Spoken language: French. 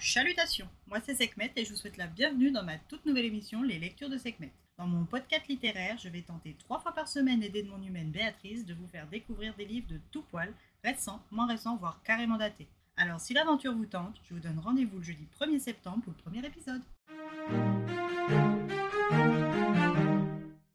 Chalutations, moi c'est Sekhmet et je vous souhaite la bienvenue dans ma toute nouvelle émission Les lectures de Sekhmet. Dans mon podcast littéraire, je vais tenter trois fois par semaine, aidé de mon humaine Béatrice, de vous faire découvrir des livres de tout poil, récents, moins récents, voire carrément datés. Alors si l'aventure vous tente, je vous donne rendez-vous le jeudi 1er septembre pour le premier épisode.